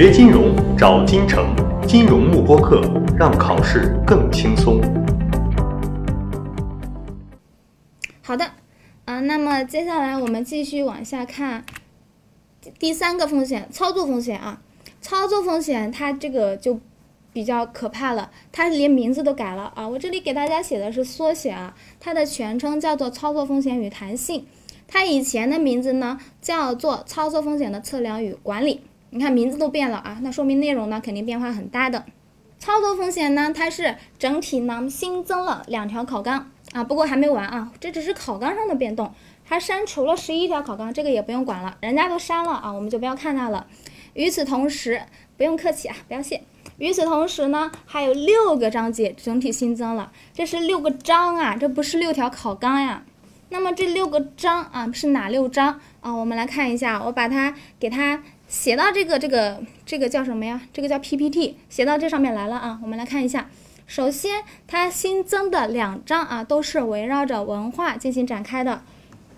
学金融找金城，金融慕播课，让考试更轻松。好的，啊，那么接下来我们继续往下看第三个风险，操作风险啊，操作风险它这个就比较可怕了，它连名字都改了啊，我这里给大家写的是缩写啊，它的全称叫做操作风险与弹性，它以前的名字呢叫做操作风险的测量与管理。你看名字都变了啊，那说明内容呢肯定变化很大的。操作风险呢，它是整体呢新增了两条考纲啊，不过还没完啊，这只是考纲上的变动，还删除了十一条考纲，这个也不用管了，人家都删了啊，我们就不要看它了。与此同时，不用客气啊，不要谢。与此同时呢，还有六个章节整体新增了，这是六个章啊，这不是六条考纲呀。那么这六个章啊是哪六章啊？我们来看一下，我把它给它。写到这个这个这个叫什么呀？这个叫 PPT，写到这上面来了啊。我们来看一下，首先它新增的两章啊，都是围绕着文化进行展开的，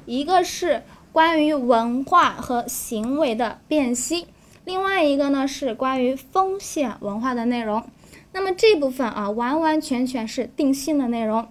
一个是关于文化和行为的辨析，另外一个呢是关于风险文化的内容。那么这部分啊，完完全全是定性的内容。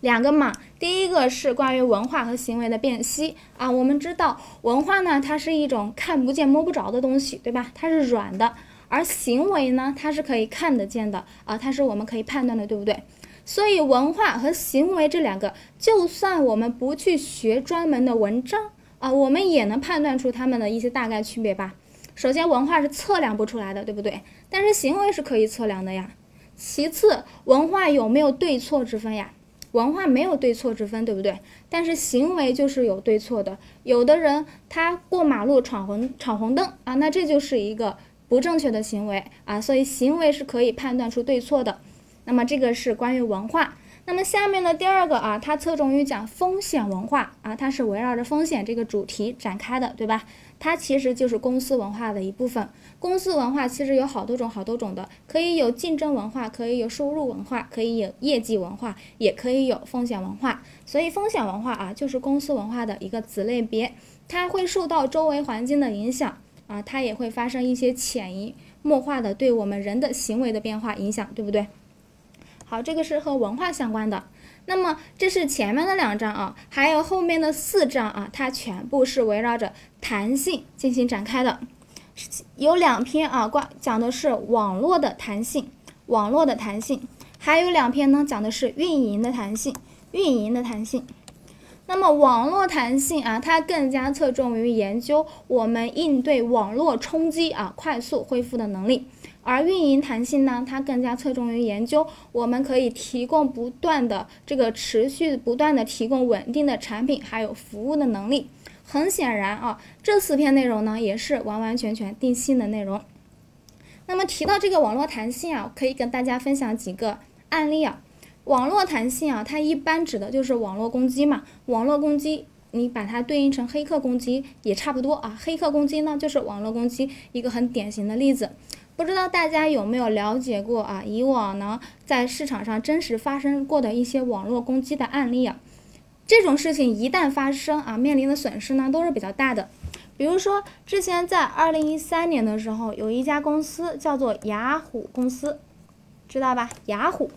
两个嘛，第一个是关于文化和行为的辨析啊。我们知道文化呢，它是一种看不见摸不着的东西，对吧？它是软的，而行为呢，它是可以看得见的啊，它是我们可以判断的，对不对？所以文化和行为这两个，就算我们不去学专门的文章啊，我们也能判断出它们的一些大概区别吧。首先，文化是测量不出来的，对不对？但是行为是可以测量的呀。其次，文化有没有对错之分呀？文化没有对错之分，对不对？但是行为就是有对错的。有的人他过马路闯红闯红灯啊，那这就是一个不正确的行为啊。所以行为是可以判断出对错的。那么这个是关于文化。那么下面的第二个啊，它侧重于讲风险文化啊，它是围绕着风险这个主题展开的，对吧？它其实就是公司文化的一部分。公司文化其实有好多种，好多种的，可以有竞争文化，可以有收入文化，可以有业绩文化，也可以有风险文化。所以风险文化啊，就是公司文化的一个子类别，它会受到周围环境的影响啊，它也会发生一些潜移默化的对我们人的行为的变化影响，对不对？好，这个是和文化相关的。那么这是前面的两章啊，还有后面的四章啊，它全部是围绕着弹性进行展开的。有两篇啊，关讲的是网络的弹性，网络的弹性，还有两篇呢，讲的是运营的弹性，运营的弹性。那么网络弹性啊，它更加侧重于研究我们应对网络冲击啊快速恢复的能力。而运营弹性呢，它更加侧重于研究我们可以提供不断的这个持续不断的提供稳定的产品还有服务的能力。很显然啊，这四篇内容呢也是完完全全定性的内容。那么提到这个网络弹性啊，可以跟大家分享几个案例啊。网络弹性啊，它一般指的就是网络攻击嘛。网络攻击，你把它对应成黑客攻击也差不多啊。黑客攻击呢，就是网络攻击一个很典型的例子。不知道大家有没有了解过啊？以往呢，在市场上真实发生过的一些网络攻击的案例啊，这种事情一旦发生啊，面临的损失呢都是比较大的。比如说，之前在二零一三年的时候，有一家公司叫做雅虎公司，知道吧？雅虎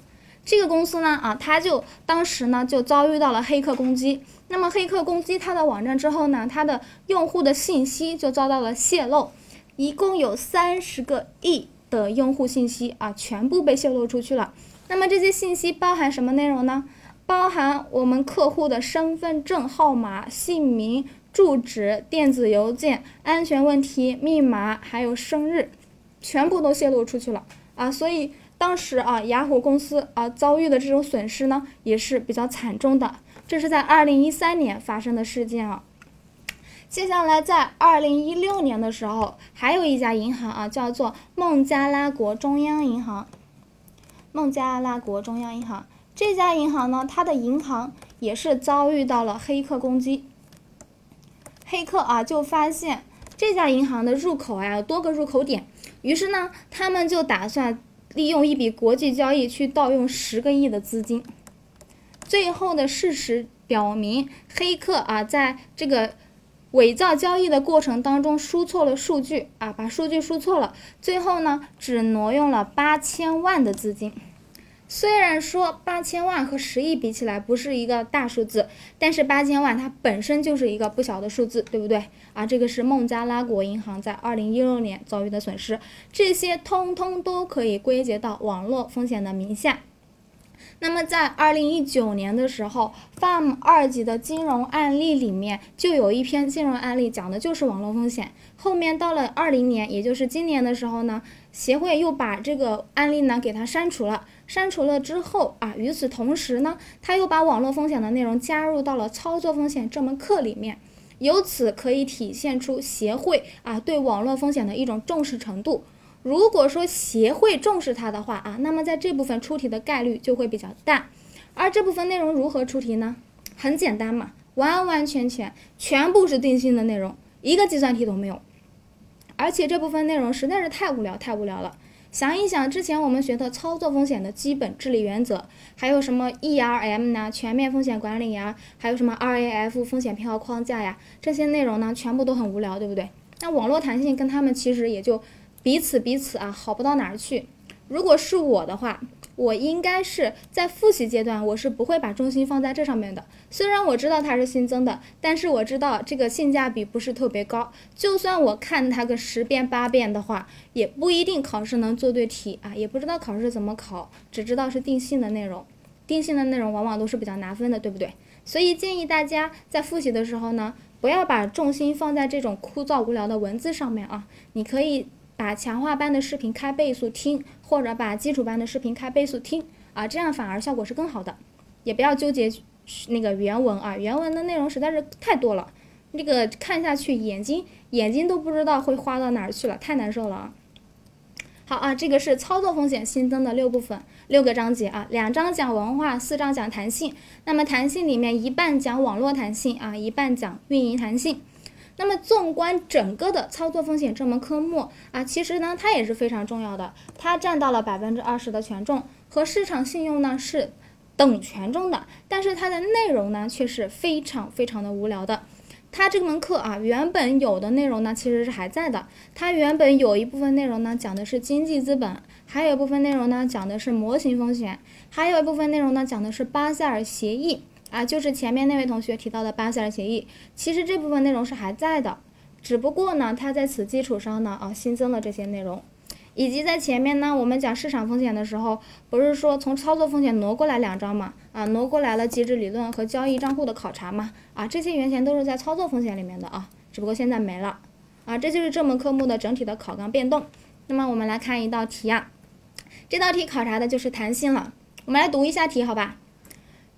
这个公司呢，啊，它就当时呢就遭遇到了黑客攻击。那么黑客攻击它的网站之后呢，它的用户的信息就遭到了泄露。一共有三十个亿的用户信息啊，全部被泄露出去了。那么这些信息包含什么内容呢？包含我们客户的身份证号码、姓名、住址、电子邮件、安全问题、密码，还有生日，全部都泄露出去了啊。所以当时啊，雅虎公司啊遭遇的这种损失呢，也是比较惨重的。这是在二零一三年发生的事件啊。接下来，在二零一六年的时候，还有一家银行啊，叫做孟加拉国中央银行。孟加拉国中央银行这家银行呢，它的银行也是遭遇到了黑客攻击。黑客啊，就发现这家银行的入口啊有多个入口点，于是呢，他们就打算利用一笔国际交易去盗用十个亿的资金。最后的事实表明，黑客啊，在这个伪造交易的过程当中输错了数据啊，把数据输错了，最后呢只挪用了八千万的资金。虽然说八千万和十亿比起来不是一个大数字，但是八千万它本身就是一个不小的数字，对不对啊？这个是孟加拉国银行在二零一六年遭遇的损失，这些通通都可以归结到网络风险的名下。那么在二零一九年的时候，FAM 二级的金融案例里面就有一篇金融案例讲的就是网络风险。后面到了二零年，也就是今年的时候呢，协会又把这个案例呢给它删除了。删除了之后啊，与此同时呢，他又把网络风险的内容加入到了操作风险这门课里面，由此可以体现出协会啊对网络风险的一种重视程度。如果说协会重视它的话啊，那么在这部分出题的概率就会比较大。而这部分内容如何出题呢？很简单嘛，完完全全全部是定性的内容，一个计算题都没有。而且这部分内容实在是太无聊，太无聊了。想一想，之前我们学的操作风险的基本治理原则，还有什么 ERM 呢？全面风险管理呀，还有什么 RAF 风险偏好框架呀？这些内容呢，全部都很无聊，对不对？那网络弹性跟他们其实也就彼此彼此啊，好不到哪儿去。如果是我的话。我应该是在复习阶段，我是不会把重心放在这上面的。虽然我知道它是新增的，但是我知道这个性价比不是特别高。就算我看它个十遍八遍的话，也不一定考试能做对题啊，也不知道考试怎么考，只知道是定性的内容。定性的内容往往都是比较拿分的，对不对？所以建议大家在复习的时候呢，不要把重心放在这种枯燥无聊的文字上面啊，你可以。把强化班的视频开倍速听，或者把基础班的视频开倍速听啊，这样反而效果是更好的。也不要纠结那个原文啊，原文的内容实在是太多了，那个看下去眼睛眼睛都不知道会花到哪儿去了，太难受了啊。好啊，这个是操作风险新增的六部分，六个章节啊，两章讲文化，四章讲弹性。那么弹性里面一半讲网络弹性啊，一半讲运营弹性。那么，纵观整个的操作风险这门科目啊，其实呢，它也是非常重要的，它占到了百分之二十的权重，和市场信用呢是等权重的。但是它的内容呢，却是非常非常的无聊的。它这门课啊，原本有的内容呢，其实是还在的。它原本有一部分内容呢，讲的是经济资本，还有一部分内容呢，讲的是模型风险，还有一部分内容呢，讲的是巴塞尔协议。啊，就是前面那位同学提到的巴塞尔协议，其实这部分内容是还在的，只不过呢，它在此基础上呢，啊，新增了这些内容，以及在前面呢，我们讲市场风险的时候，不是说从操作风险挪过来两张嘛，啊，挪过来了机制理论和交易账户的考察嘛，啊，这些原先都是在操作风险里面的啊，只不过现在没了，啊，这就是这门科目的整体的考纲变动。那么我们来看一道题啊，这道题考察的就是弹性了，我们来读一下题，好吧？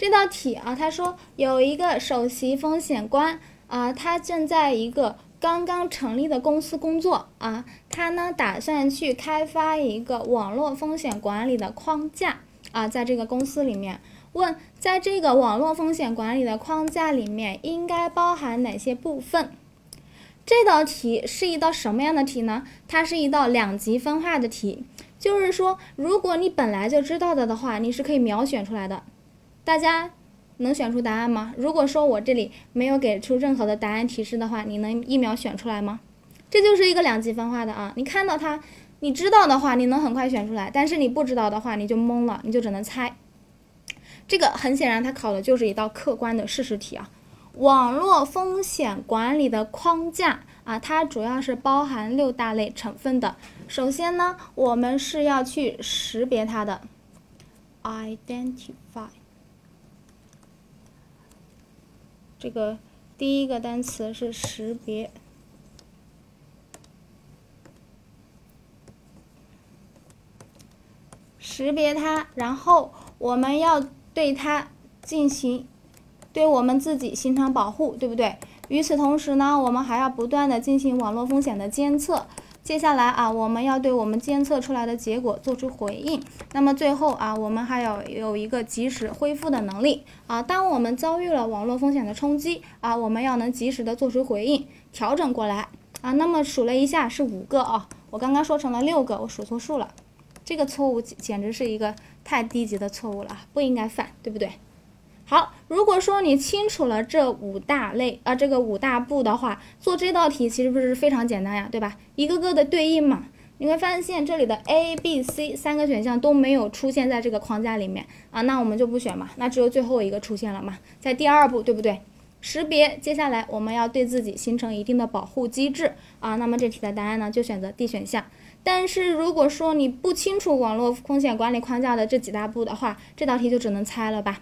这道题啊，他说有一个首席风险官啊，他正在一个刚刚成立的公司工作啊，他呢打算去开发一个网络风险管理的框架啊，在这个公司里面问，在这个网络风险管理的框架里面应该包含哪些部分？这道题是一道什么样的题呢？它是一道两极分化的题，就是说，如果你本来就知道的的话，你是可以秒选出来的。大家能选出答案吗？如果说我这里没有给出任何的答案提示的话，你能一秒选出来吗？这就是一个两极分化的啊！你看到它，你知道的话，你能很快选出来；但是你不知道的话，你就懵了，你就只能猜。这个很显然，它考的就是一道客观的事实题啊。网络风险管理的框架啊，它主要是包含六大类成分的。首先呢，我们是要去识别它的，identify。这个第一个单词是识别，识别它，然后我们要对它进行，对我们自己形成保护，对不对？与此同时呢，我们还要不断的进行网络风险的监测。接下来啊，我们要对我们监测出来的结果做出回应。那么最后啊，我们还要有一个及时恢复的能力啊。当我们遭遇了网络风险的冲击啊，我们要能及时的做出回应，调整过来啊。那么数了一下是五个啊，我刚刚说成了六个，我数错数了。这个错误简直是一个太低级的错误了，不应该犯，对不对？好，如果说你清楚了这五大类啊，这个五大步的话，做这道题其实不是非常简单呀，对吧？一个个的对应嘛，你会发现这里的 A、B、C 三个选项都没有出现在这个框架里面啊，那我们就不选嘛，那只有最后一个出现了嘛，在第二步，对不对？识别，接下来我们要对自己形成一定的保护机制啊，那么这题的答案呢，就选择 D 选项。但是如果说你不清楚网络风险管理框架的这几大步的话，这道题就只能猜了吧。